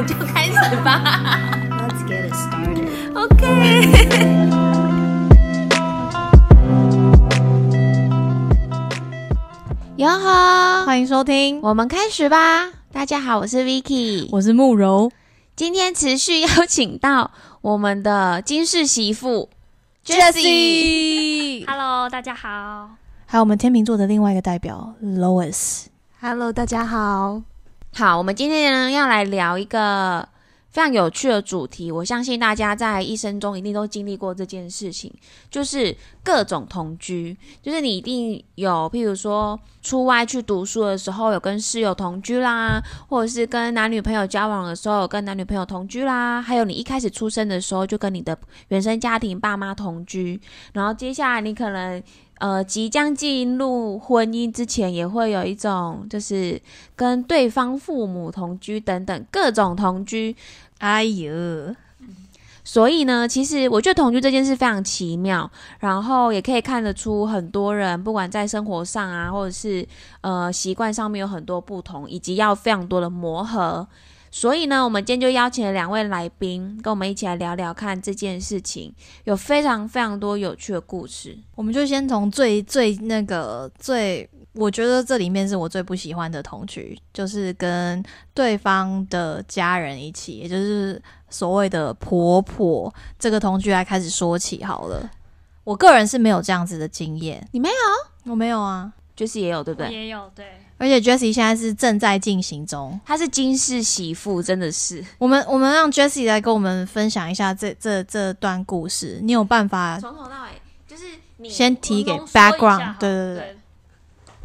们就开始吧。Let's get it started. OK。哟呵，欢迎收听，我们开始吧。大家好，我是 Vicky，我是慕柔。今天持续邀请到我们的金氏媳妇 Jessie Hello，大家好。还有我们天秤座的另外一个代表 Lois。Hello，大家好。好，我们今天呢要来聊一个非常有趣的主题。我相信大家在一生中一定都经历过这件事情，就是各种同居。就是你一定有，譬如说出外去读书的时候有跟室友同居啦，或者是跟男女朋友交往的时候有跟男女朋友同居啦，还有你一开始出生的时候就跟你的原生家庭爸妈同居，然后接下来你可能。呃，即将进入婚姻之前，也会有一种就是跟对方父母同居等等各种同居。哎呦，所以呢，其实我觉得同居这件事非常奇妙，然后也可以看得出很多人不管在生活上啊，或者是呃习惯上面有很多不同，以及要非常多的磨合。所以呢，我们今天就邀请了两位来宾，跟我们一起来聊聊看这件事情，有非常非常多有趣的故事。我们就先从最最那个最，我觉得这里面是我最不喜欢的同居，就是跟对方的家人一起，也就是所谓的婆婆这个同居来开始说起好了。我个人是没有这样子的经验，你没有？我没有啊。就是也有，对不对？也有对，而且 Jessie 现在是正在进行中，她是金氏媳妇，真的是。我们我们让 Jessie 来跟我们分享一下这这这段故事。你有办法从头到尾就是你先提给 background？对对，对。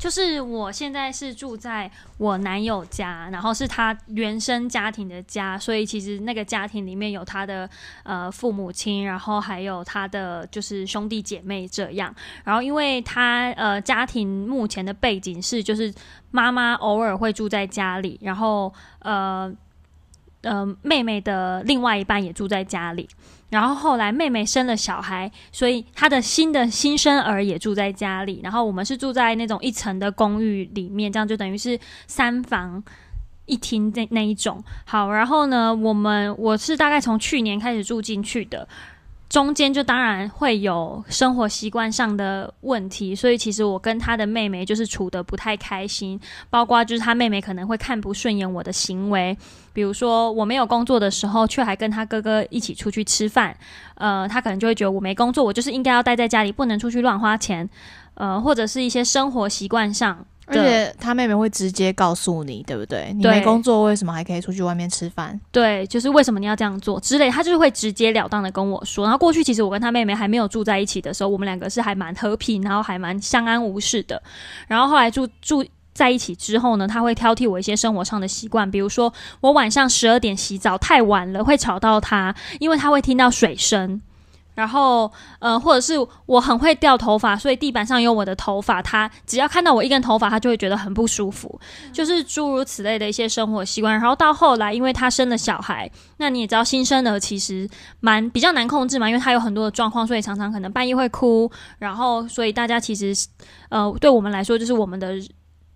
就是我现在是住在我男友家，然后是他原生家庭的家，所以其实那个家庭里面有他的呃父母亲，然后还有他的就是兄弟姐妹这样。然后因为他呃家庭目前的背景是，就是妈妈偶尔会住在家里，然后呃呃妹妹的另外一半也住在家里。然后后来妹妹生了小孩，所以她的新的新生儿也住在家里。然后我们是住在那种一层的公寓里面，这样就等于是三房一厅那那一种。好，然后呢，我们我是大概从去年开始住进去的。中间就当然会有生活习惯上的问题，所以其实我跟他的妹妹就是处得不太开心，包括就是他妹妹可能会看不顺眼我的行为，比如说我没有工作的时候，却还跟他哥哥一起出去吃饭，呃，他可能就会觉得我没工作，我就是应该要待在家里，不能出去乱花钱，呃，或者是一些生活习惯上而，且他妹妹会直接告诉你，对不对？你没工作，为什么还可以出去外面吃饭？对，就是为什么你要这样做之类，他就是会直截了当的跟我说。然后过去其实我跟他妹妹还没有住在一起的时候，我们两个是还蛮和平，然后还蛮相安无事的。然后后来住住。在一起之后呢，他会挑剔我一些生活上的习惯，比如说我晚上十二点洗澡太晚了，会吵到他，因为他会听到水声。然后，呃，或者是我很会掉头发，所以地板上有我的头发，他只要看到我一根头发，他就会觉得很不舒服。就是诸如此类的一些生活习惯。然后到后来，因为他生了小孩，那你也知道新生儿其实蛮比较难控制嘛，因为他有很多的状况，所以常常可能半夜会哭。然后，所以大家其实呃，对我们来说，就是我们的。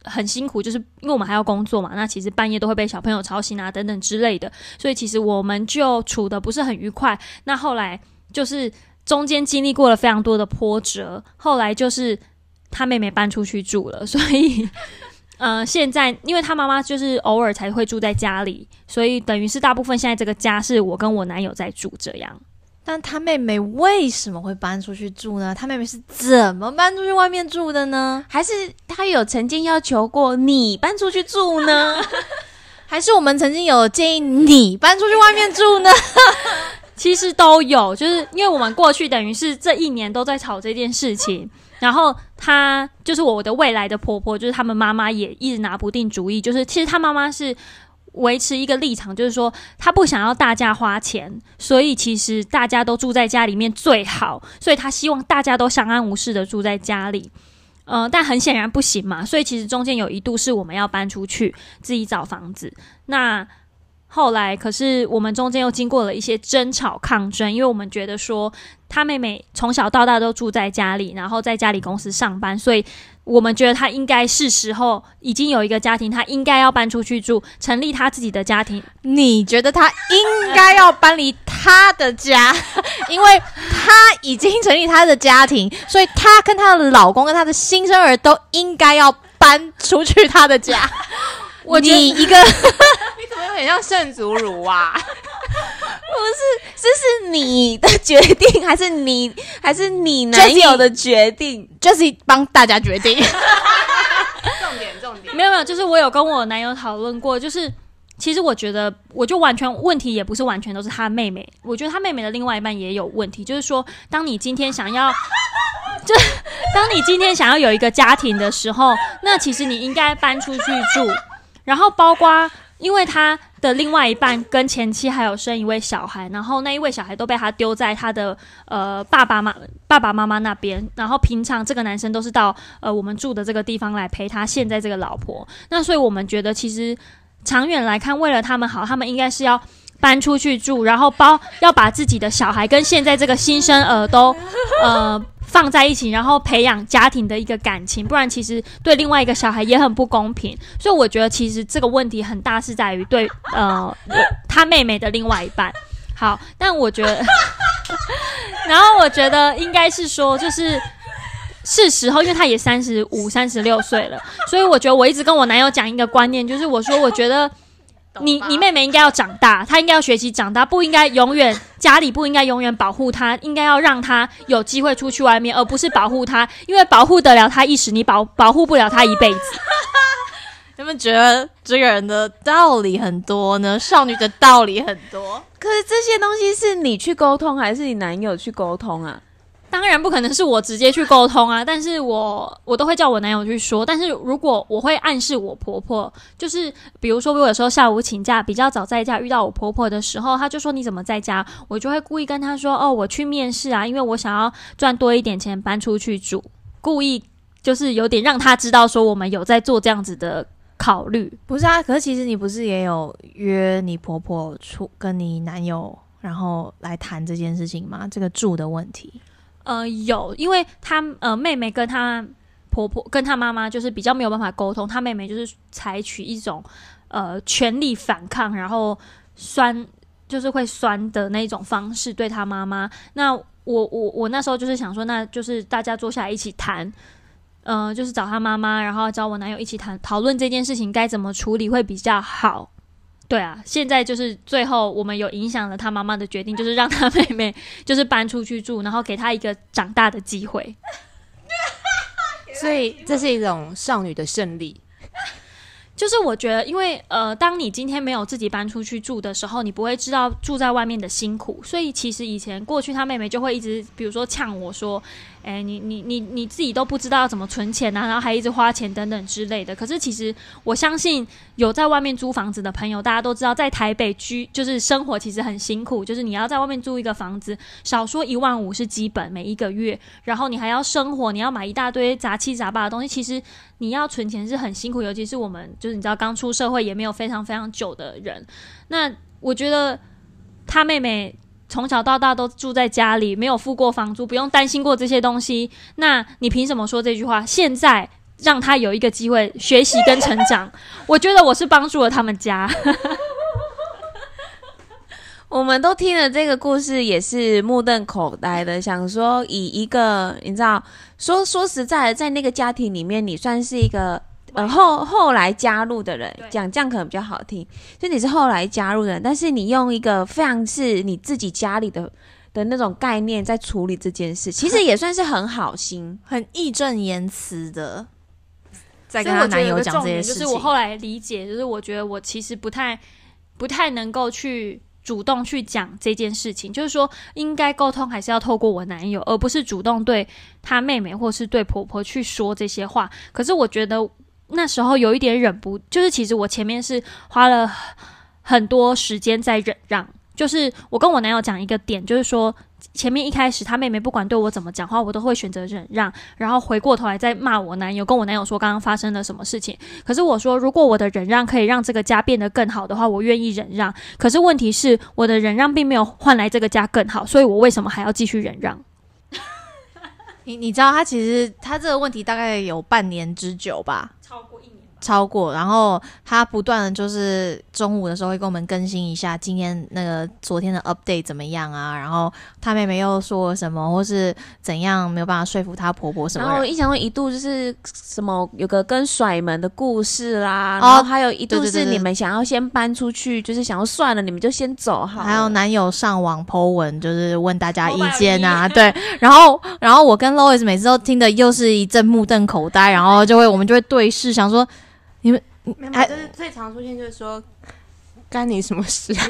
很辛苦，就是因为我们还要工作嘛，那其实半夜都会被小朋友吵醒啊，等等之类的，所以其实我们就处的不是很愉快。那后来就是中间经历过了非常多的波折，后来就是他妹妹搬出去住了，所以 呃，现在因为他妈妈就是偶尔才会住在家里，所以等于是大部分现在这个家是我跟我男友在住这样。但他妹妹为什么会搬出去住呢？他妹妹是怎么搬出去外面住的呢？还是他有曾经要求过你搬出去住呢？还是我们曾经有建议你搬出去外面住呢？其实都有，就是因为我们过去等于是这一年都在吵这件事情，然后她就是我的未来的婆婆，就是他们妈妈也一直拿不定主意，就是其实她妈妈是维持一个立场，就是说她不想要大家花钱，所以其实大家都住在家里面最好，所以她希望大家都相安无事的住在家里。呃，但很显然不行嘛，所以其实中间有一度是我们要搬出去自己找房子。那后来可是我们中间又经过了一些争吵抗争，因为我们觉得说他妹妹从小到大都住在家里，然后在家里公司上班，所以我们觉得他应该是时候已经有一个家庭，他应该要搬出去住，成立他自己的家庭。你觉得他应该要搬离他的家，因为他已经成立他的家庭，所以他跟他的老公跟他的新生儿都应该要搬出去他的家。我你一个 有点像圣祖乳啊？不是这是你的决定，还是你还是你男友的决定？Jessie 帮大家决定，重点重点，没有没有，就是我有跟我男友讨论过，就是其实我觉得，我就完全问题也不是完全都是他妹妹，我觉得他妹妹的另外一半也有问题，就是说，当你今天想要，就当你今天想要有一个家庭的时候，那其实你应该搬出去住，然后包括。因为他的另外一半跟前妻还有生一位小孩，然后那一位小孩都被他丢在他的呃爸爸妈爸爸妈妈那边，然后平常这个男生都是到呃我们住的这个地方来陪他现在这个老婆，那所以我们觉得其实长远来看，为了他们好，他们应该是要搬出去住，然后包要把自己的小孩跟现在这个新生儿都 呃放在一起，然后培养家庭的一个感情，不然其实对另外一个小孩也很不公平。所以我觉得其实这个问题很大是在于对呃 他妹妹的另外一半。好，但我觉得，然后我觉得应该是说就是。是时候，因为他也三十五、三十六岁了，所以我觉得我一直跟我男友讲一个观念，就是我说我觉得你你妹妹应该要长大，她应该要学习长大，不应该永远家里不应该永远保护她，应该要让她有机会出去外面，而不是保护她，因为保护得了她一时，你保保护不了她一辈子。你们觉得这个人的道理很多呢？少女的道理很多，可是这些东西是你去沟通，还是你男友去沟通啊？当然不可能是我直接去沟通啊，但是我我都会叫我男友去说。但是如果我会暗示我婆婆，就是比如说我有时候下午请假比较早在家，遇到我婆婆的时候，她就说你怎么在家？我就会故意跟她说哦，我去面试啊，因为我想要赚多一点钱搬出去住，故意就是有点让她知道说我们有在做这样子的考虑。不是啊？可是其实你不是也有约你婆婆出跟你男友，然后来谈这件事情吗？这个住的问题。呃，有，因为她呃妹妹跟她婆婆跟她妈妈就是比较没有办法沟通，她妹妹就是采取一种呃全力反抗，然后酸就是会酸的那种方式对她妈妈。那我我我那时候就是想说，那就是大家坐下来一起谈。呃，就是找她妈妈，然后找我男友一起谈讨论这件事情该怎么处理会比较好。对啊，现在就是最后我们有影响了他妈妈的决定，就是让他妹妹 就是搬出去住，然后给他一个长大的机会。所以这是一种少女的胜利。就是我觉得，因为呃，当你今天没有自己搬出去住的时候，你不会知道住在外面的辛苦。所以其实以前过去，他妹妹就会一直，比如说呛我说：“哎、你你你你自己都不知道要怎么存钱啊，然后还一直花钱等等之类的。”可是其实我相信有在外面租房子的朋友，大家都知道，在台北居就是生活其实很辛苦，就是你要在外面租一个房子，少说一万五是基本每一个月，然后你还要生活，你要买一大堆杂七杂八的东西，其实你要存钱是很辛苦，尤其是我们就是你知道刚出社会也没有非常非常久的人，那我觉得他妹妹从小到大都住在家里，没有付过房租，不用担心过这些东西，那你凭什么说这句话？现在让他有一个机会学习跟成长，我觉得我是帮助了他们家。我们都听了这个故事，也是目瞪口呆的，想说以一个你知道，说说实在的，在那个家庭里面，你算是一个呃后后来加入的人，讲这样可能比较好听，就你是后来加入的人，但是你用一个非常是你自己家里的的那种概念在处理这件事，其实也算是很好心。很义正言辞的在跟她男友讲这件事情。就是我后来理解，就是我觉得我其实不太不太能够去主动去讲这件事情，就是说应该沟通还是要透过我男友，而不是主动对他妹妹或是对婆婆去说这些话。可是我觉得那时候有一点忍不，就是其实我前面是花了很多时间在忍让。就是我跟我男友讲一个点，就是说前面一开始他妹妹不管对我怎么讲话，我都会选择忍让，然后回过头来再骂我男友，跟我男友说刚刚发生了什么事情。可是我说，如果我的忍让可以让这个家变得更好的话，我愿意忍让。可是问题是，我的忍让并没有换来这个家更好，所以我为什么还要继续忍让？你你知道他其实他这个问题大概有半年之久吧，超过然后他不断的就是中午的时候会跟我们更新一下今天那个昨天的 update 怎么样啊，然后他妹妹又说什么，或是怎样没有办法说服她婆婆什么。然后印象中一度就是什么有个跟甩门的故事啦，哦然后还有一度是你们想要先搬出去，就是想要算了，你们就先走好。还有男友上网 po 文，就是问大家意见啊，对，然后然后我跟 Lois 每次都听的又是一阵目瞪口呆，然后就会我们就会对视，想说没有，哎就是最常出现就是说，干你什么事？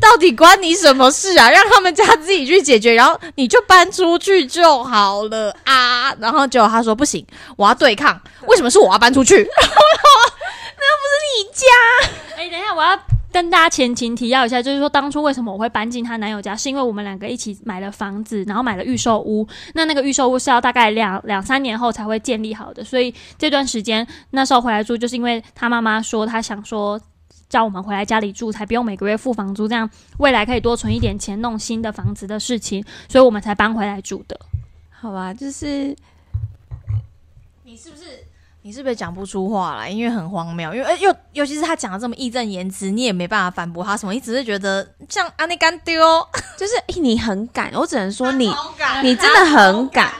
到底关你什么事啊？让他们家自己去解决，然后你就搬出去就好了啊。然后结果他说不行，我要对抗，为什么是我要搬出去？那又不是你家哎、等一下，我要跟大家前情提要一下，就是说当初为什么我会搬进她男友家，是因为我们两个一起买了房子，然后买了预售屋。那那个预售屋是要大概两两三年后才会建立好的，所以这段时间那时候回来住，就是因为她妈妈说她想说。叫我们回来家里住，才不用每个月付房租，这样未来可以多存一点钱弄新的房子的事情，所以我们才搬回来住的。好吧，就是你是不是你是不是讲不出话来？因为很荒谬，因为呃又尤其是他讲的这么义正言辞，你也没办法反驳他什么，你只是觉得像阿内干丢，就是、诶你很敢，我只能说你你真的很敢。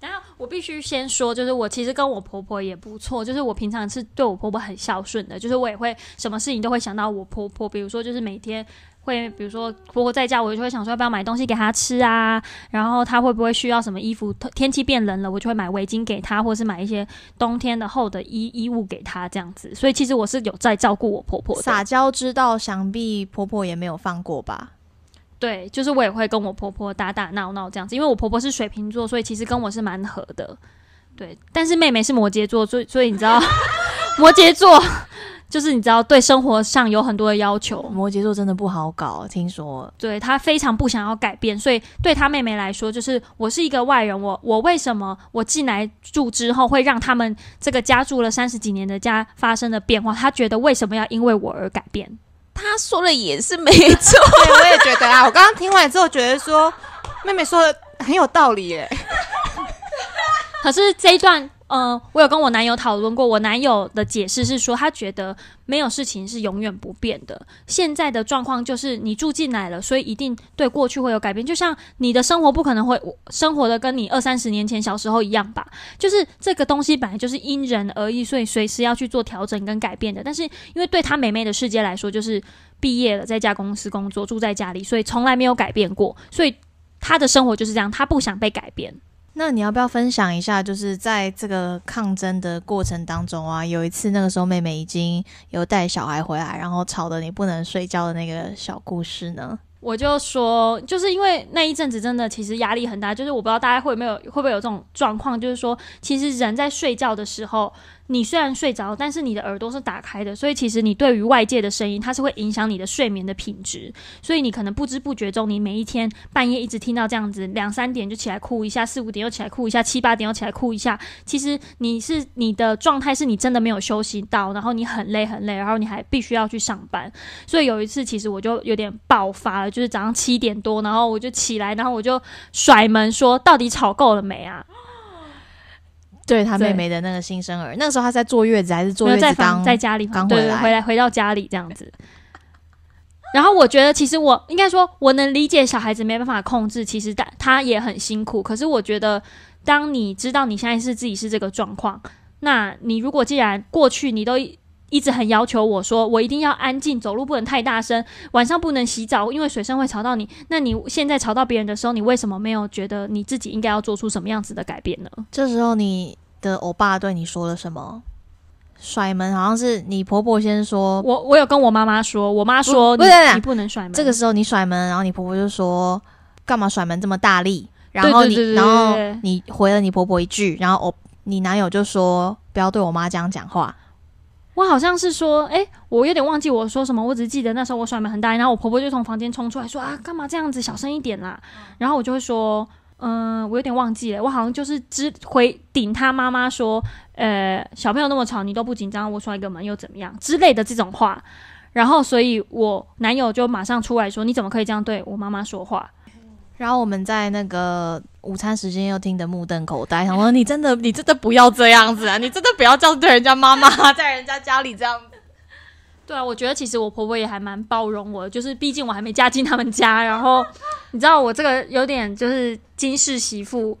然后我必须先说，就是我其实跟我婆婆也不错，就是我平常是对我婆婆很孝顺的，就是我也会什么事情都会想到我婆婆，比如说就是每天会，比如说婆婆在家，我就会想说要不要买东西给她吃啊，然后她会不会需要什么衣服，天气变冷了，我就会买围巾给她，或是买一些冬天的厚的衣衣物给她这样子，所以其实我是有在照顾我婆婆的。撒娇之道，想必婆婆也没有放过吧？对，就是我也会跟我婆婆打打闹闹这样子，因为我婆婆是水瓶座，所以其实跟我是蛮合的。对，但是妹妹是摩羯座，所以所以你知道，摩羯座就是你知道对生活上有很多的要求，摩羯座真的不好搞，听说对他非常不想要改变，所以对他妹妹来说，就是我是一个外人，我我为什么我进来住之后会让他们这个家住了三十几年的家发生了变化？他觉得为什么要因为我而改变？他说的也是没错，对，我也觉得啊，我刚刚听完之后觉得说，妹妹说的很有道理耶。可是这一段，呃，我有跟我男友讨论过，我男友的解释是说，他觉得没有事情是永远不变的。现在的状况就是你住进来了，所以一定对过去会有改变。就像你的生活不可能会生活的跟你二三十年前小时候一样吧？就是这个东西本来就是因人而异，所以随时要去做调整跟改变的。但是因为对他妹妹的世界来说，就是毕业了，在家公司工作，住在家里，所以从来没有改变过，所以他的生活就是这样，他不想被改变。那你要不要分享一下，就是在这个抗争的过程当中啊，有一次那个时候妹妹已经有带小孩回来，然后吵得你不能睡觉的那个小故事呢？我就说，就是因为那一阵子真的其实压力很大，就是我不知道大家会没有会不会有这种状况，就是说，其实人在睡觉的时候，你虽然睡着，但是你的耳朵是打开的，所以其实你对于外界的声音，它是会影响你的睡眠的品质，所以你可能不知不觉中，你每一天半夜一直听到这样子，两三点就起来哭一下，四五点又起来哭一下，七八点又起来哭一下，其实你是你的状态是你真的没有休息到，然后你很累很累，然后你还必须要去上班，所以有一次其实我就有点爆发了，就是早上七点多，然后我就起来，然后我就甩门说：“到底吵够了没啊？对他妹妹的那个新生儿，那个时候他在坐月子还是？”坐月子刚房在家里刚回来回来回到家里这样子。然后我觉得，其实我应该说，我能理解小孩子没办法控制，其实他他也很辛苦。可是我觉得，当你知道你现在是自己是这个状况，那你如果既然过去你都一一直很要求我说，我一定要安静，走路不能太大声，晚上不能洗澡，因为水声会吵到你。那你现在吵到别人的时候，你为什么没有觉得你自己应该要做出什么样子的改变呢？这时候你的欧巴对你说了什么？甩门好像是你婆婆先说，我我有跟我妈妈说，我妈说你不不你不能甩门。这个时候你甩门，然后你婆婆就说干嘛甩门这么大力？然后你然后你回了你婆婆一句，然后我你男友就说不要对我妈这样讲话。我好像是说，哎、我有点忘记我说什么，我只记得那时候我甩门很大，然后我婆婆就从房间冲出来说啊，干嘛这样子，小声一点啦。然后我就会说，嗯、我有点忘记了，我好像就是只回顶他妈妈说，呃，小朋友那么吵，你都不紧张，我摔个门又怎么样之类的这种话。然后，所以我男友就马上出来说：“你怎么可以这样对我妈妈说话然后我们在那个午餐时间又听得目瞪口呆，想说你真的你真的不要这样子啊，你真的不要这样对人家妈妈在人家家里这样子。？”对啊，我觉得其实我婆婆也还蛮包容我的，就是毕竟我还没嫁进他们家，然后你知道我这个有点就是金氏媳妇，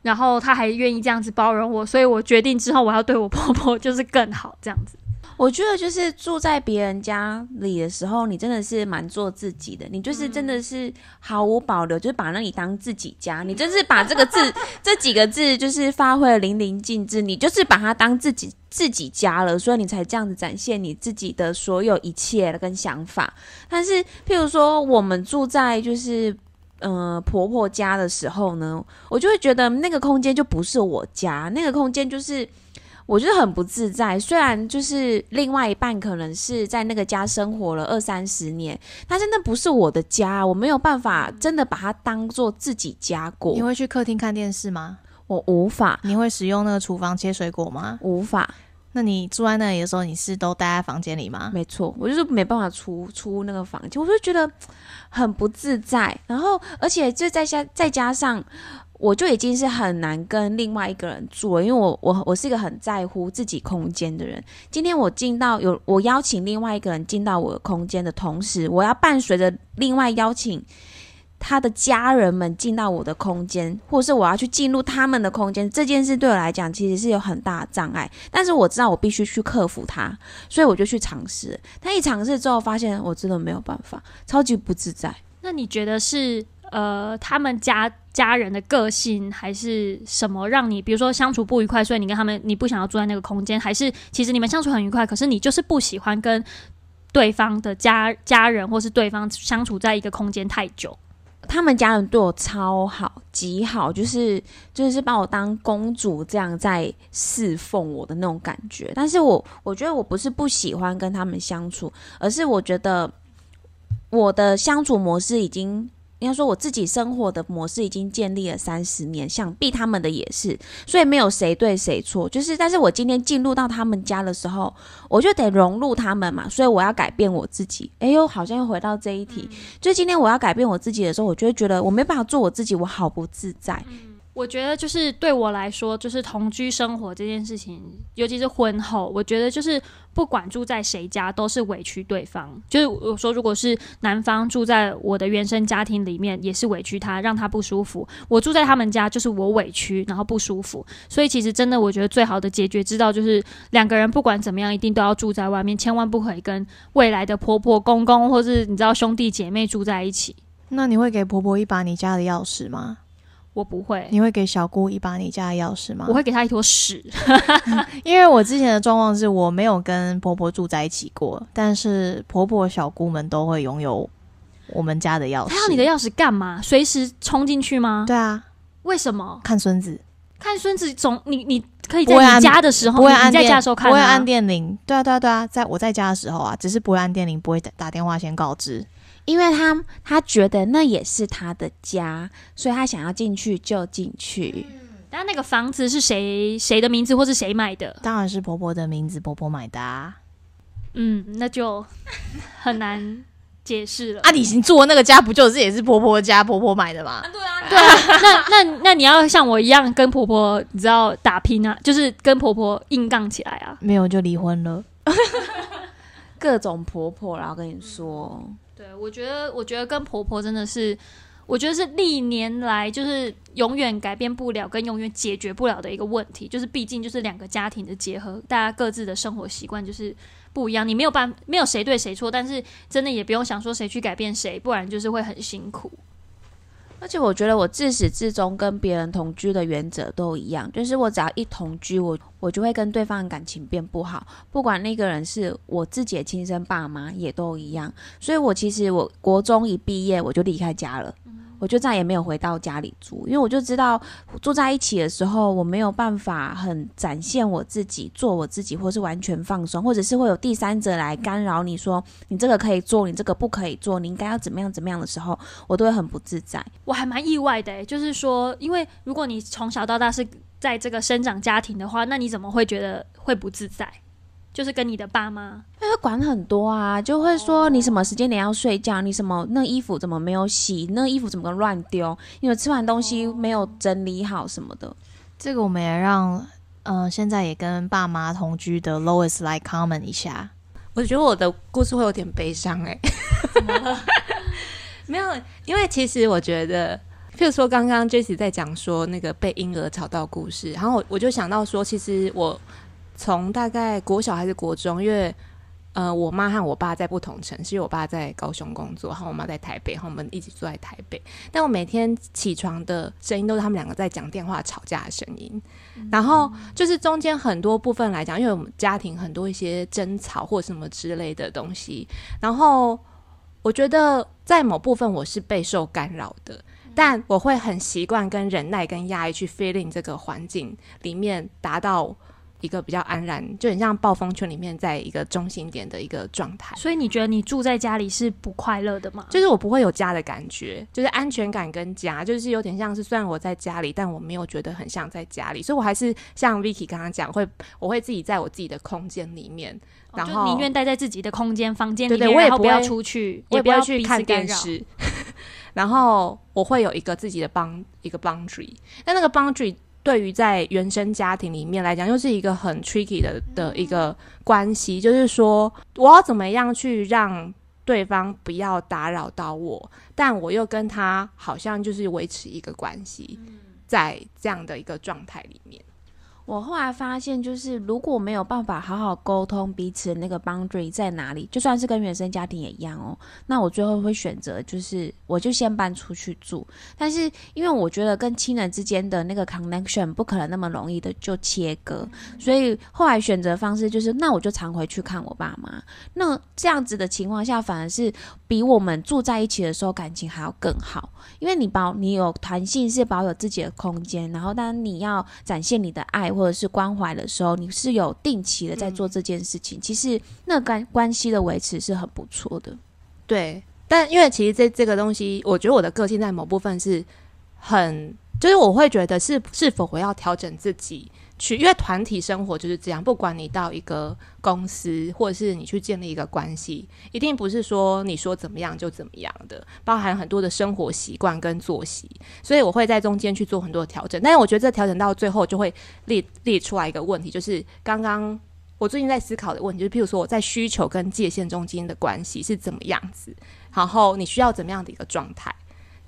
然后她还愿意这样子包容我，所以我决定之后我要对我婆婆就是更好这样子。我觉得就是住在别人家里的时候，你真的是蛮做自己的，你就是真的是毫无保留，就是把那里当自己家，你真是把这个字这几个字就是发挥的淋漓尽致，你就是把它当自己自己家了，所以你才这样子展现你自己的所有一切跟想法。但是，譬如说我们住在就是。呃，婆婆家的时候呢，我就会觉得那个空间就不是我家，那个空间就是我就是很不自在。虽然就是另外一半可能是在那个家生活了二三十年，但是那不是我的家，我没有办法真的把它当做自己家过你。会去客厅看电视吗？我无法，你会使用那个厨房切水果吗？无法，那你住在那里的时候，你是都待在房间里吗？没错，我就是没办法出出那个房间，我就觉得很不自在。然后，而且就再加再加上，我就已经是很难跟另外一个人住，因为我我我是一个很在乎自己空间的人。今天我进到有我邀请另外一个人进到我的空间的同时，我要伴随着另外邀请。他的家人们进到我的空间，或是我要去进入他们的空间，这件事对我来讲其实是有很大的障碍。但是我知道我必须去克服它，所以我就去尝试。但一尝试之后，发现我真的没有办法，超级不自在。那你觉得是呃他们家家人的个性，还是什么让你比如说相处不愉快，所以你跟他们你不想要住在那个空间，还是其实你们相处很愉快，可是你就是不喜欢跟对方的家家人或是对方相处在一个空间太久？他们家人对我超好，极好，就是就是把我当公主这样在侍奉我的那种感觉。但是我我觉得我不是不喜欢跟他们相处，而是我觉得我的相处模式已经。应该说我自己生活的模式已经建立了三十年，想必他们的也是，所以没有谁对谁错。就是，但是我今天进入到他们家的时候，我就得融入他们嘛，所以我要改变我自己。哎呦，好像又回到这一题，就今天我要改变我自己的时候，我就会觉得我没办法做我自己，我好不自在。我觉得就是对我来说，就是同居生活这件事情，尤其是婚后，我觉得就是不管住在谁家，都是委屈对方。就是我说，如果是男方住在我的原生家庭里面，也是委屈他，让他不舒服；我住在他们家，就是我委屈，然后不舒服。所以其实真的，我觉得最好的解决之道就是两个人不管怎么样，一定都要住在外面，千万不可以跟未来的婆婆、公公，或是你知道兄弟姐妹住在一起。那你会给婆婆一把你家的钥匙吗？我不会，你会给小姑一把你家的钥匙吗？我会给她一坨屎。因为我之前的状况是我没有跟婆婆住在一起过，但是婆婆小姑们都会拥有我们家的钥匙。她要你的钥匙干嘛？随时冲进去吗？对啊，为什么？看孙子看孙子总你你可以在你家的时候，不会按电，你你在家的时候看、啊，不会按电铃。对啊，对啊，对啊，在我在家的时候啊，只是不会按电铃，不会打打电话先告知。因为他他觉得那也是他的家，所以他想要进去就进去。但那个房子是谁谁的名字，或是谁买的？当然是婆婆的名字，婆婆买的啊。嗯，那就很难解释了。啊，你住的那个家不就是也是婆婆家，婆婆买的吗？对啊，那那那你要像我一样跟婆婆，你知道打拼啊，就是跟婆婆硬杠起来啊。没有就离婚了。各种婆婆啦，我跟你说，对，我觉得，我觉得跟婆婆真的是，我觉得是历年来就是永远改变不了，跟永远解决不了的一个问题。就是毕竟就是两个家庭的结合，大家各自的生活习惯就是不一样，你没有办，没有谁对谁错，但是真的也不用想说谁去改变谁，不然就是会很辛苦。而且我觉得我自始至终跟别人同居的原则都一样，就是我只要一同居，我我就会跟对方的感情变不好，不管那个人是我自己的亲生爸妈，也都一样。所以我其实我国中一毕业我就离开家了，我就再也没有回到家里住，因为我就知道住在一起的时候，我没有办法很展现我自己，做我自己，或是完全放松，或者是会有第三者来干扰你说你这个可以做，你这个不可以做，你应该要怎么样怎么样的时候，我都会很不自在。我还蛮意外的、欸，就是说，因为如果你从小到大是在这个生长家庭的话，那你怎么会觉得会不自在？就是跟你的爸妈，因为管很多啊，就会说你什么时间点要睡觉，你什么那衣服怎么没有洗，那衣服怎么乱丢，因为吃完东西没有整理好什么的。这个我们也让，呃，现在也跟爸妈同居的 Lois 来 comment 一下。我觉得我的故事会有点悲伤哎、没有，因为其实我觉得，譬如说刚刚 Jessie 在讲说那个被婴儿吵到故事，然后我我就想到说，其实我从大概国小还是国中，因为呃，我妈和我爸在不同城市，因为我爸在高雄工作，然后我妈在台北，然后我们一起住在台北。但我每天起床的声音都是他们两个在讲电话吵架的声音，然后就是中间很多部分来讲，因为我们家庭很多一些争吵或什么之类的东西，然后我觉得在某部分我是备受干扰的。但我会很习惯跟忍耐跟压抑去 feeling 这个环境里面，达到一个比较安然，就很像暴风圈里面在一个中心点的一个状态。所以你觉得你住在家里是不快乐的吗？就是我不会有家的感觉，就是安全感跟家，就是有点像是虽然我在家里，但我没有觉得很像在家里，所以我还是像 Vicky 刚刚讲，会我会自己在我自己的空间里面，然后宁愿待在自己的空间房间里我也不要出去，我也不不要去看。电视，然后我会有一个自己的帮一个 boundary，但那个 boundary 对于在原生家庭里面来讲，又是一个很 tricky 的的一个关系，就是说我要怎么样去让对方不要打扰到我，但我又跟他好像就是维持一个关系，在这样的一个状态里面。我后来发现，就是如果没有办法好好沟通彼此的那个 boundary 在哪里，就算是跟原生家庭也一样哦。那我最后会选择，就是我就先搬出去住。但是因为我觉得跟亲人之间的那个 connection 不可能那么容易的就切割，所以后来选择方式就是，那我就常回去看我爸妈。那这样子的情况下，反而是比我们住在一起的时候感情还要更好，因为你保你有弹性，是保有自己的空间，然后当你要展现你的爱或者是关怀的时候，你是有定期的在做这件事情。其实那关关系的维持是很不错的。对，但因为其实这这个东西，我觉得我的个性在某部分是很，就是我会觉得是是否我要调整自己去，因为团体生活就是这样，不管你到一个公司，或者是你去建立一个关系，一定不是说你说怎么样就怎么样的，包含很多的生活习惯跟作息，所以我会在中间去做很多的调整。但是我觉得这调整到最后就会列列出来一个问题，就是刚刚。我最近在思考的问题，就是譬如说我在需求跟界限中间的关系是怎么样子，然后你需要怎么样的一个状态，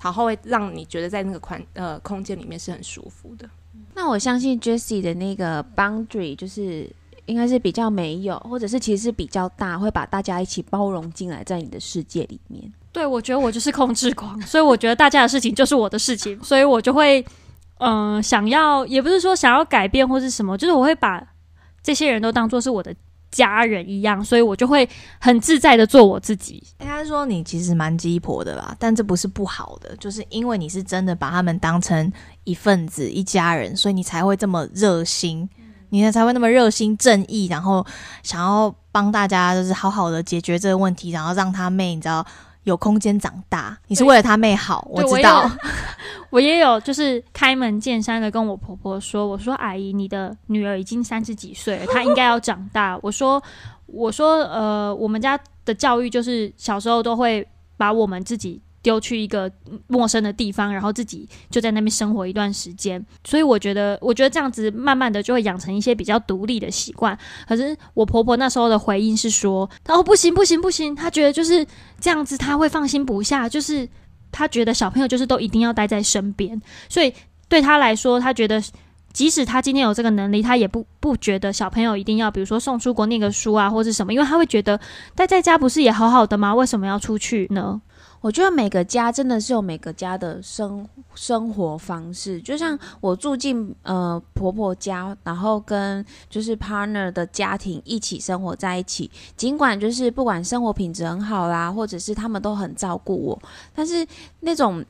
然后会让你觉得在那个宽呃空间里面是很舒服的。那我相信 Jessie 的那个 boundary 就是应该是比较没有，或者是其实是比较大，会把大家一起包容进来，在你的世界里面。对，我觉得我就是控制狂，所以我觉得大家的事情就是我的事情，所以我就会，嗯、想要也不是说想要改变或是什么，就是我会把这些人都当做是我的家人一样，所以我就会很自在的做我自己。应该说你其实蛮鸡婆的啦，但这不是不好的，就是因为你是真的把他们当成一份子、一家人，所以你才会这么热心，你才会那么热心正义，然后想要帮大家就是好好的解决这个问题，然后让他妹你知道有空间长大，你是为了他妹好，我知道。我也有就是开门见山的跟我婆婆说，我说阿姨，你的女儿已经三十几岁了，她应该要长大。我说我说呃，我们家的教育就是小时候都会把我们自己。丢去一个陌生的地方，然后自己就在那边生活一段时间，所以我觉得，我觉得这样子慢慢的就会养成一些比较独立的习惯。可是我婆婆那时候的回应是说：“哦，不行不行不行，她觉得就是这样子，她会放心不下，就是她觉得小朋友就是都一定要待在身边，所以对她来说，她觉得即使她今天有这个能力，她也不不觉得小朋友一定要，比如说送出国念个书啊，或是什么，因为她会觉得待在家不是也好好的吗？为什么要出去呢？我觉得每个家真的是有每个家的生生活方式，就像我住进呃婆婆家，然后跟就是 partner 的家庭一起生活在一起，尽管就是不管生活品质很好啦，或者是他们都很照顾我，但是那种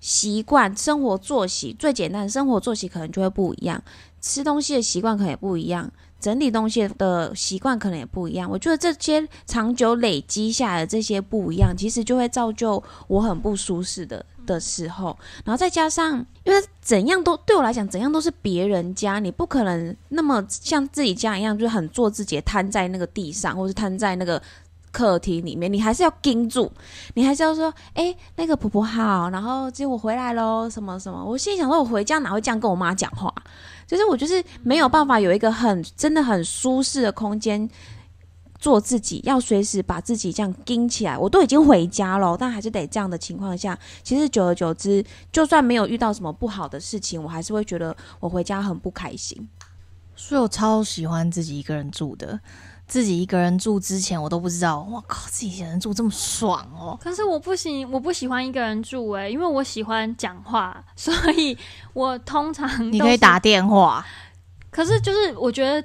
习惯、生活作息，最简单生活作息可能就会不一样，吃东西的习惯可能也不一样，整理东西的习惯可能也不一样。我觉得这些长久累积下来的这些不一样，其实就会造就我很不舒适的的时候。然后再加上，因为怎样都对我来讲，怎样都是别人家，你不可能那么像自己家一样，就是很做自己，瘫在那个地上，或是瘫在那个。客厅里面，你还是要盯住，你还是要说，哎、那个婆婆好，然后结果我回来喽，什么什么。我心里想说，我回家哪会这样跟我妈讲话？就是我就是没有办法有一个很真的很舒适的空间做自己，要随时把自己这样盯起来。我都已经回家了，但还是得这样的情况下，其实久而久之，就算没有遇到什么不好的事情，我还是会觉得我回家很不开心。所以我超喜欢自己一个人住的。自己一个人住之前，我都不知道，我靠，自己一个人住这么爽哦！可是我不行，我不喜欢一个人住诶、因为我喜欢讲话，所以我通常你可以打电话，可是就是我觉得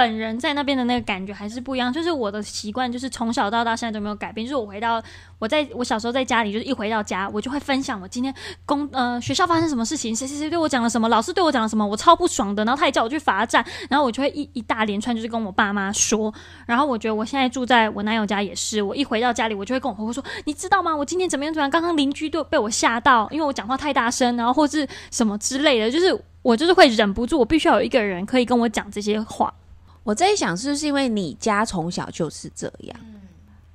本人在那边的那个感觉还是不一样。就是我的习惯，就是从小到大现在都没有改变。就是我回到我在我小时候在家里，就是一回到家，我就会分享我今天公呃学校发生什么事情，谁谁谁对我讲了什么，老师对我讲了什么，我超不爽的。然后他也叫我去罚站，然后我就会一一大连串就是跟我爸妈说。然后我觉得我现在住在我男友家也是，我一回到家里，我就会跟我婆婆说，你知道吗？我今天怎么样怎么样？刚刚邻居都被我吓到，因为我讲话太大声，然后或是什么之类的，就是。我就是会忍不住，我必须要有一个人可以跟我讲这些话。我在想，是不是因为你家从小就是这样？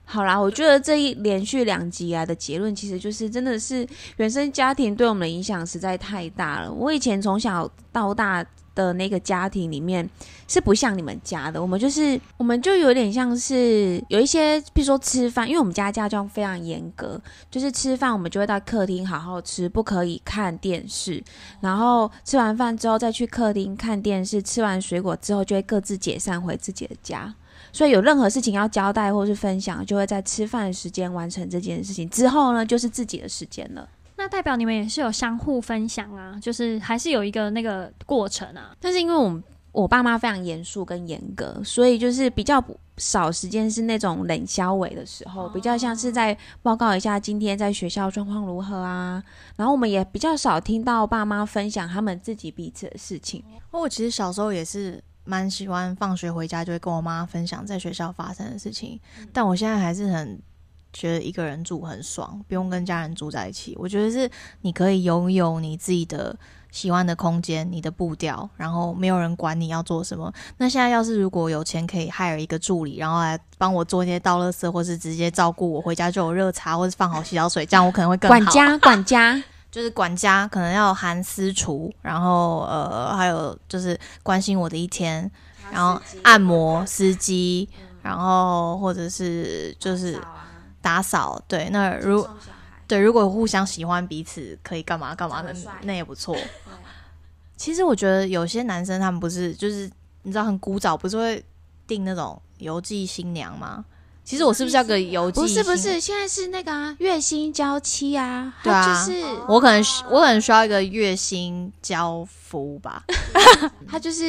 好啦，我觉得这一连续两集啊的结论，其实就是真的是原生家庭对我们的影响实在太大了。我以前从小到大的那个家庭里面是不像你们家的，我们就是我们就有点像是有一些，比如说吃饭，因为我们家家教非常严格，就是吃饭我们就会到客厅好好吃，不可以看电视。然后吃完饭之后再去客厅看电视，吃完水果之后就会各自解散回自己的家。所以有任何事情要交代或是分享，就会在吃饭的时间完成这件事情。之后呢，就是自己的时间了。那代表你们也是有相互分享啊，就是还是有一个那个过程啊。但是因为我们我爸妈非常严肃跟严格，所以就是比较少时间是那种冷消尾的时候，比较像是在报告一下今天在学校状况如何啊。然后我们也比较少听到爸妈分享他们自己彼此的事情。我其实小时候也是蛮喜欢放学回家就会跟我妈分享在学校发生的事情，但我现在还是很觉得一个人住很爽，不用跟家人住在一起。我觉得是你可以拥有你自己的喜欢的空间、你的步调，然后没有人管你要做什么。那现在要是如果有钱可以 hire 一个助理，然后来帮我做一些倒垃圾，或是直接照顾我回家就有热茶，或是放好洗脚水，这样我可能会更好。管家，管家，就是管家可能要含私厨，然后呃，还有就是关心我的一天，然后按摩、司机，然后或者是就是打扫。对，那如对如果互相喜欢彼此，可以干嘛干嘛的，那也不错。其实我觉得有些男生他们不是就是你知道很古早，不是会订那种邮寄新娘吗？其实我是不是要个邮寄？不是不，是，现在是那个啊，月薪娇妻啊，对啊就是我可能需我可能需要一个月薪交夫吧。他就是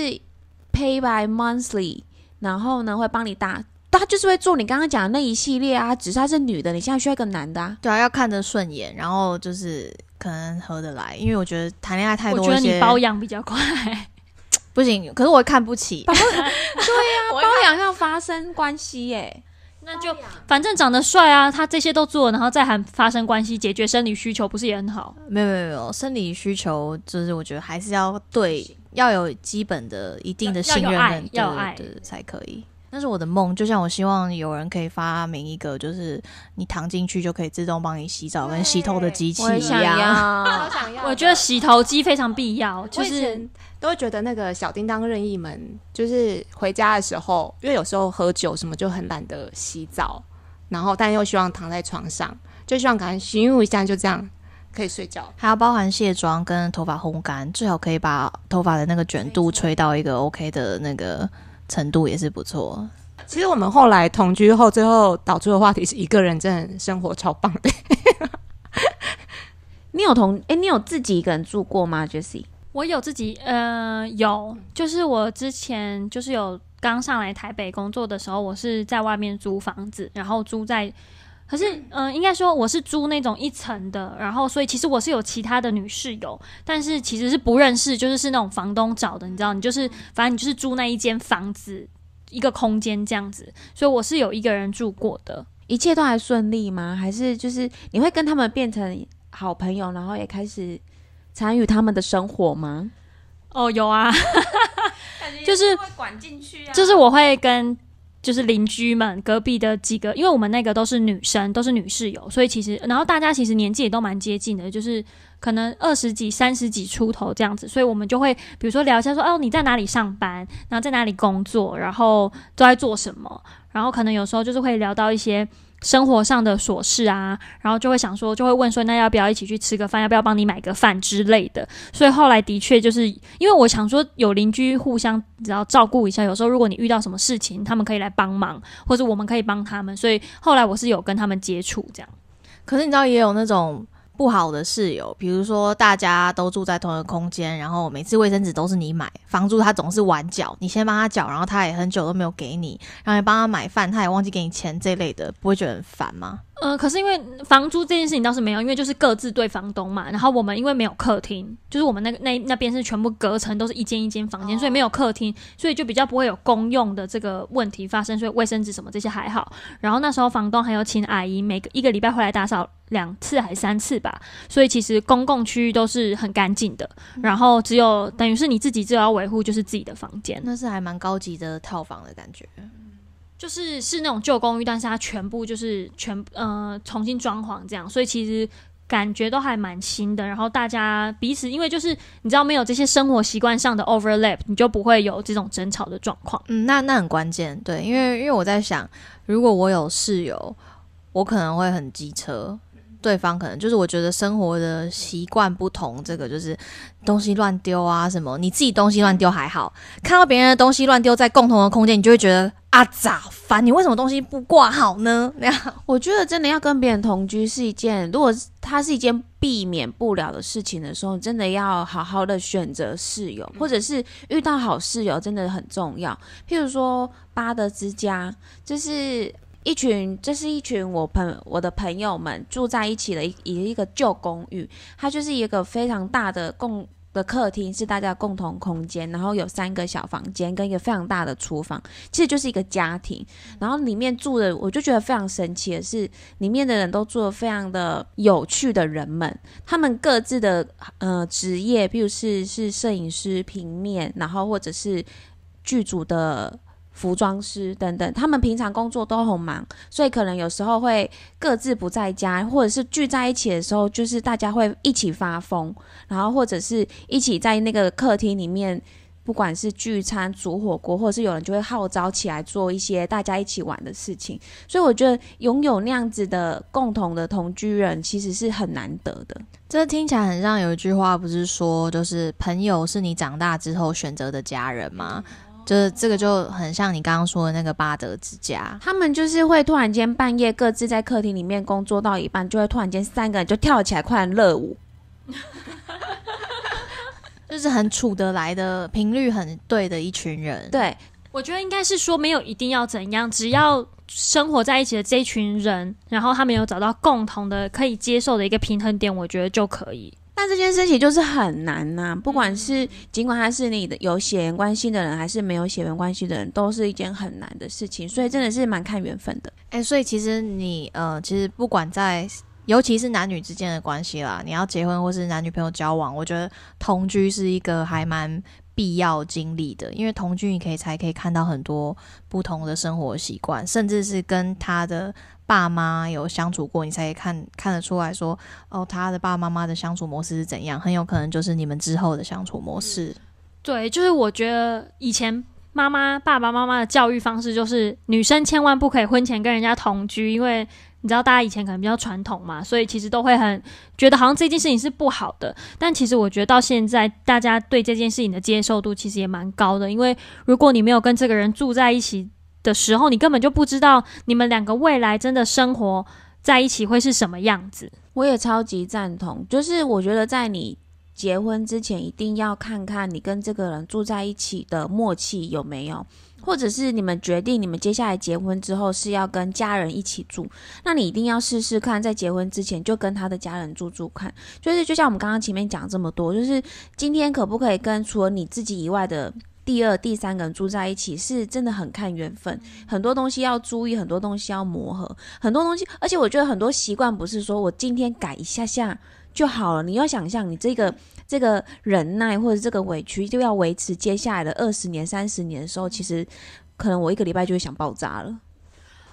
pay by monthly，然后呢会帮你打，他就是会做你刚刚讲的那一系列啊，只是他是女的，你现在需要一个男的啊。对啊，要看着顺眼，然后就是可能合得来，因为我觉得谈恋爱太多我觉得你包养比较快，不行，可是我会看不起。对啊，包养要发生关系耶、那就反正长得帅啊，他这些都做，然后再喊发生关系，解决生理需求，不是也很好？没有没有没有，生理需求就是我觉得还是要对，要有基本的一定的信任要有爱跟要爱对对对才可以。那是我的梦，就像我希望有人可以发明一个，就是你躺进去就可以自动帮你洗澡跟洗头的机器一样。要。想要我觉得洗头机非常必要，就是都会觉得那个小叮当任意门，就是回家的时候，因为有时候喝酒什么就很懒得洗澡，然后但又希望躺在床上，就希望赶快洗浴一下，就这样可以睡觉。还要包含卸妆跟头发烘干，最好可以把头发的那个卷度吹到一个 OK 的那个程度，也是不错。其实我们后来同居后，最后导出的话题是一个人真的生活超棒的。你有同哎、你有自己一个人住过吗，Jessie？我有自己呃有，就是我之前就是有刚上来台北工作的时候，我是在外面租房子，然后租在可是，嗯、应该说我是租那种一层的，然后所以其实我是有其他的女室友，但是其实是不认识，就是是那种房东找的，你知道，你就是反正你就是租那一间房子一个空间这样子，所以我是有一个人住过的。一切都还顺利吗？还是就是你会跟他们变成好朋友，然后也开始参与他们的生活吗？哦，有啊，就是会管进去啊就是我会跟就是邻居们隔壁的几个，因为我们那个都是女生，都是女室友，所以其实然后大家其实年纪也都蛮接近的，就是可能二十几、三十几出头这样子，所以我们就会比如说聊一下说哦你在哪里上班，然后在哪里工作，然后都在做什么，然后可能有时候就是会聊到一些。生活上的琐事啊，然后就会想说，就会问说，那要不要一起去吃个饭？要不要帮你买个饭之类的？所以后来的确就是因为我想说，有邻居互相只要照顾一下，有时候如果你遇到什么事情，他们可以来帮忙，或者我们可以帮他们。所以后来我是有跟他们接触，这样。可是你知道也有那种不好的室友，比如说大家都住在同一个空间，然后每次卫生纸都是你买，房租他总是晚缴，你先帮他缴，然后他也很久都没有给你，然后你帮他买饭，他也忘记给你钱这类的，不会觉得很烦吗？呃，可是因为房租这件事情倒是没有，因为就是各自对房东嘛。然后我们因为没有客厅，就是我们那个那那边是全部隔层，都是一间一间房间，所以没有客厅，所以就比较不会有公用的这个问题发生。所以卫生纸什么这些还好。然后那时候房东还有请阿姨每个一个礼拜回来打扫两次还是三次吧，所以其实公共区域都是很干净的。然后只有等于是你自己只有要维护就是自己的房间，那是还蛮高级的套房的感觉。就是是那种旧公寓，但是它全部就是全呃重新装潢这样，所以其实感觉都还蛮新的。然后大家彼此因为就是你知道没有这些生活习惯上的 overlap，你就不会有这种争吵的状况。嗯，那那很关键，对，因为因为我在想，如果我有室友，我可能会很机车，对方可能就是我觉得生活的习惯不同，这个就是东西乱丢啊什么，你自己东西乱丢还好，看到别人的东西乱丢在共同的空间，你就会觉得啊咋烦，你为什么东西不挂好呢？那样我觉得真的要跟别人同居是一件，如果它是一件避免不了的事情的时候，你真的要好好的选择室友，或者是遇到好室友真的很重要。譬如说巴德之家，就是一群，这是一群我朋我的朋友们住在一起的一一个旧公寓，它就是一个非常大的共。的客厅是大家共同空间，然后有三个小房间跟一个非常大的厨房，其实就是一个家庭。然后里面住的，我就觉得非常神奇的是，里面的人都住的非常的有趣的人们，他们各自的呃职业，譬如是是摄影师、平面，然后或者是剧组的。服装师等等，他们平常工作都很忙，所以可能有时候会各自不在家，或者是聚在一起的时候，就是大家会一起发疯，然后或者是一起在那个客厅里面，不管是聚餐、煮火锅，或者是有人就会号召起来做一些大家一起玩的事情。所以我觉得拥有那样子的共同的同居人，其实是很难得的。这听起来很像有一句话，不是说就是朋友是你长大之后选择的家人吗？就是这个就很像你刚刚说的那个巴德之家，他们就是会突然间半夜各自在客厅里面工作到一半，就会突然间三个人就跳起来，快乐舞。就是很处得来的频率很对的一群人。对，我觉得应该是说没有一定要怎样，只要生活在一起的这一群人，然后他们有找到共同的可以接受的一个平衡点，我觉得就可以。但这件事情就是很难呐、不管是尽管他是你的有血缘关系的人，还是没有血缘关系的人，都是一件很难的事情，所以真的是蛮看缘分的。哎、所以其实你呃，其实不管在，尤其是男女之间的关系啦，你要结婚或是男女朋友交往，我觉得同居是一个还蛮必要经历的，因为同居你可以才可以看到很多不同的生活习惯，甚至是跟他的爸妈有相处过，你才看看得出来说，哦，他的爸爸妈妈的相处模式是怎样，很有可能就是你们之后的相处模式。对，就是我觉得以前妈妈、爸爸妈妈的教育方式就是女生千万不可以婚前跟人家同居，因为你知道大家以前可能比较传统嘛，所以其实都会很觉得好像这件事情是不好的。但其实我觉得到现在，大家对这件事情的接受度其实也蛮高的，因为如果你没有跟这个人住在一起的时候，你根本就不知道你们两个未来真的生活在一起会是什么样子。我也超级赞同，就是我觉得在你结婚之前一定要看看你跟这个人住在一起的默契有没有，或者是你们决定你们接下来结婚之后是要跟家人一起住，那你一定要试试看，在结婚之前就跟他的家人住住看。就是就像我们刚刚前面讲这么多，就是今天可不可以跟除了你自己以外的第二、第三个人住在一起，是真的很看缘分，很多东西要注意，很多东西要磨合，很多东西，而且我觉得很多习惯不是说我今天改一下下。就好了。你要想象，你这个这个忍耐或者这个委屈，就要维持接下来的二十年、三十年的时候，其实可能我一个礼拜就会想爆炸了。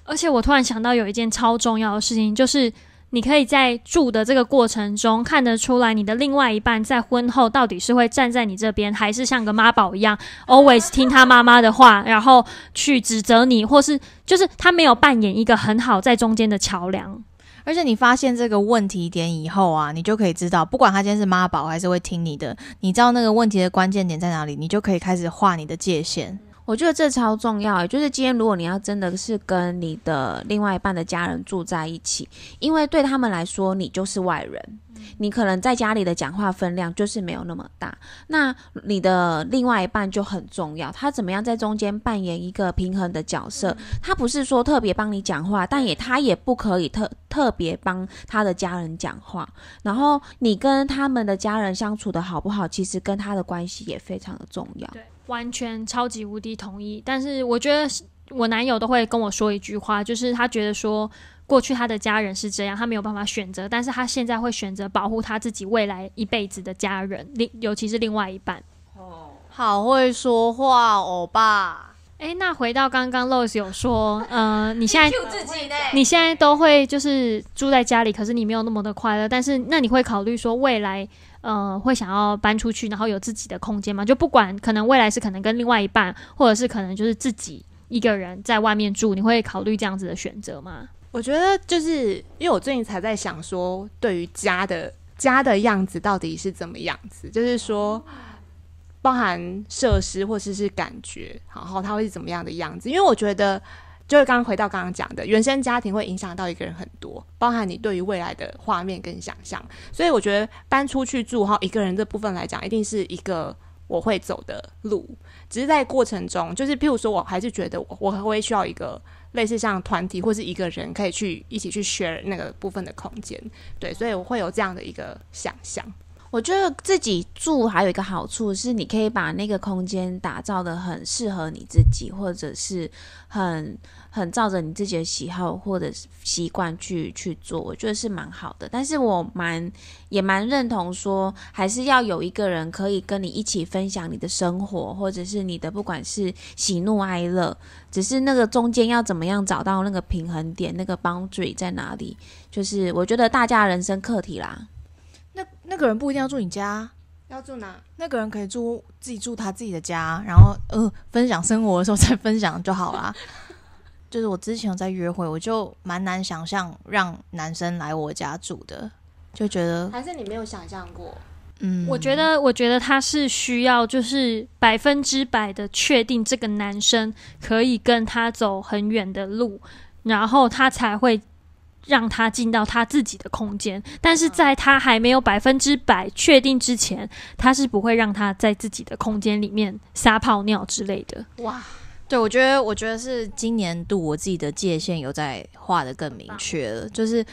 而且我突然想到有一件超重要的事情，就是你可以在住的这个过程中看得出来，你的另外一半在婚后到底是会站在你这边，还是像个妈宝一样，always 听他妈妈的话，然后去指责你，或是就是他没有扮演一个很好在中间的桥梁。而且你发现这个问题点以后啊，你就可以知道，不管他今天是妈宝还是会听你的，你知道那个问题的关键点在哪里，你就可以开始画你的界限。我觉得这超重要，就是今天如果你要真的是跟你的另外一半的家人住在一起，因为对他们来说你就是外人。你可能在家里的讲话分量就是没有那么大，那你的另外一半就很重要，他怎么样在中间扮演一个平衡的角色？他不是说特别帮你讲话，但也他也不可以特特别帮他的家人讲话。然后你跟他们的家人相处的好不好，其实跟他的关系也非常的重要。完全超级无敌同意。但是我觉得我男友都会跟我说一句话，就是他觉得说。过去他的家人是这样，他没有办法选择，但是他现在会选择保护他自己未来一辈子的家人，另尤其是另外一半。哦，好会说话，欧巴。哎，那回到刚刚 Rose 有说，呃，你现在你现在都会就是住在家里，可是你没有那么的快乐。但是那你会考虑说未来，呃，会想要搬出去，然后有自己的空间吗？就不管可能未来是可能跟另外一半，或者是可能就是自己一个人在外面住，你会考虑这样子的选择吗？我觉得就是因为我最近才在想说，对于家的家的样子到底是怎么样子，就是说包含设施或者是感觉，然后它会是怎么样的样子？因为我觉得就是刚刚回到刚刚讲的，原生家庭会影响到一个人很多，包含你对于未来的画面跟想象。所以我觉得搬出去住哈，一个人这部分来讲，一定是一个我会走的路。只是在过程中，就是譬如说，我还是觉得我我会需要一个。类似像团体或是一个人可以去一起去 share 那个部分的空间，对，所以我会有这样的一个想象。我觉得自己住还有一个好处是，你可以把那个空间打造的很适合你自己，或者是很很照着你自己的喜好或者习惯去去做，我觉得是蛮好的。但是我蛮也蛮认同说，还是要有一个人可以跟你一起分享你的生活，或者是你的不管是喜怒哀乐，只是那个中间要怎么样找到那个平衡点，那个 boundary 在哪里，就是我觉得大家人生课题啦。那那个人不一定要住你家，要住哪？那个人可以住自己住他自己的家，然后呃分享生活的时候再分享就好啦。就是我之前有在约会，我就蛮难想象让男生来我家住的，就觉得还是你没有想象过。嗯，我觉得我觉得他是需要就是百分之百的确定这个男生可以跟他走很远的路，然后他才会。让他进到他自己的空间，但是在他还没有百分之百确定之前，他是不会让他在自己的空间里面撒泡尿之类的。哇，对我觉得，我觉得是今年度我自己的界限有在画的更明确了，就是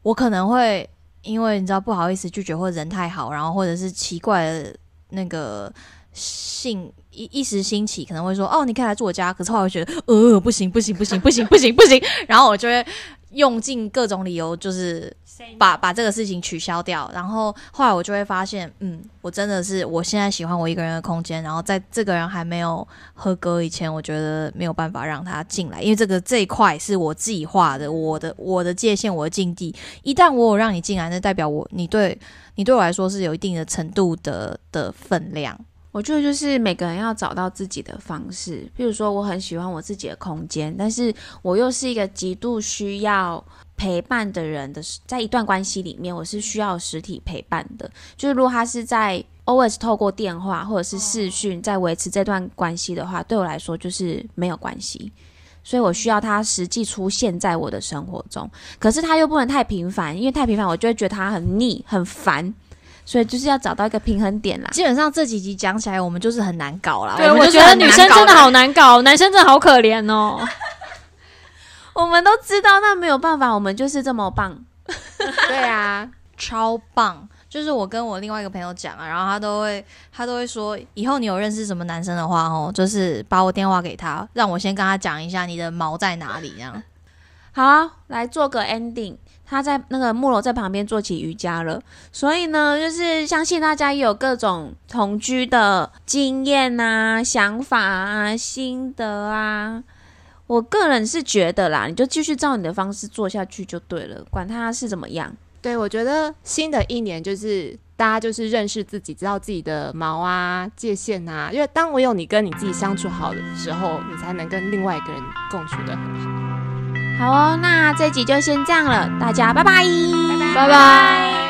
我可能会因为你知道不好意思拒绝，或者人太好，然后或者是奇怪的那个性一一时兴起，可能会说哦，你可以来住我家，可是后来觉得呃不行不行不行不行不行不行，然后我就会。用尽各种理由，就是把把这个事情取消掉。然后后来我就会发现，嗯，我真的是我现在喜欢我一个人的空间。然后在这个人还没有合格以前，我觉得没有办法让他进来，因为这个这一块是我自己画的，我的我的界限，我的境地。一旦我有让你进来，那代表我你对你对我来说是有一定的程度的的分量。我觉得就是每个人要找到自己的方式，比如说我很喜欢我自己的空间，但是我又是一个极度需要陪伴的人的，在一段关系里面，我是需要实体陪伴的。就是如果他是在 always 透过电话或者是视讯在维持这段关系的话，对我来说就是没有关系。所以我需要他实际出现在我的生活中，可是他又不能太频繁，因为太频繁我就会觉得他很腻很烦。所以就是要找到一个平衡点啦。基本上这几集讲起来，我们就是很难搞啦。对，我觉得女生真的好难搞，男生真的好可怜哦。我们都知道，那没有办法，我们就是这么棒。对啊，超棒。就是我跟我另外一个朋友讲啊，然后他都会他都会说，以后你有认识什么男生的话，哦，就是把我电话给他，让我先跟他讲一下你的毛在哪里，这样。好啊，来做个 ending。他在那个木楼在旁边做起瑜伽了，所以呢，就是相信大家也有各种同居的经验啊、想法啊、心得啊。我个人是觉得啦，你就继续照你的方式做下去就对了，管他是怎么样。对，我觉得新的一年就是大家就是认识自己，知道自己的毛啊、界限啊。因为当我有你跟你自己相处好的时候，你才能跟另外一个人共处的很好。好哦那这集就先这样了大家拜拜。拜拜。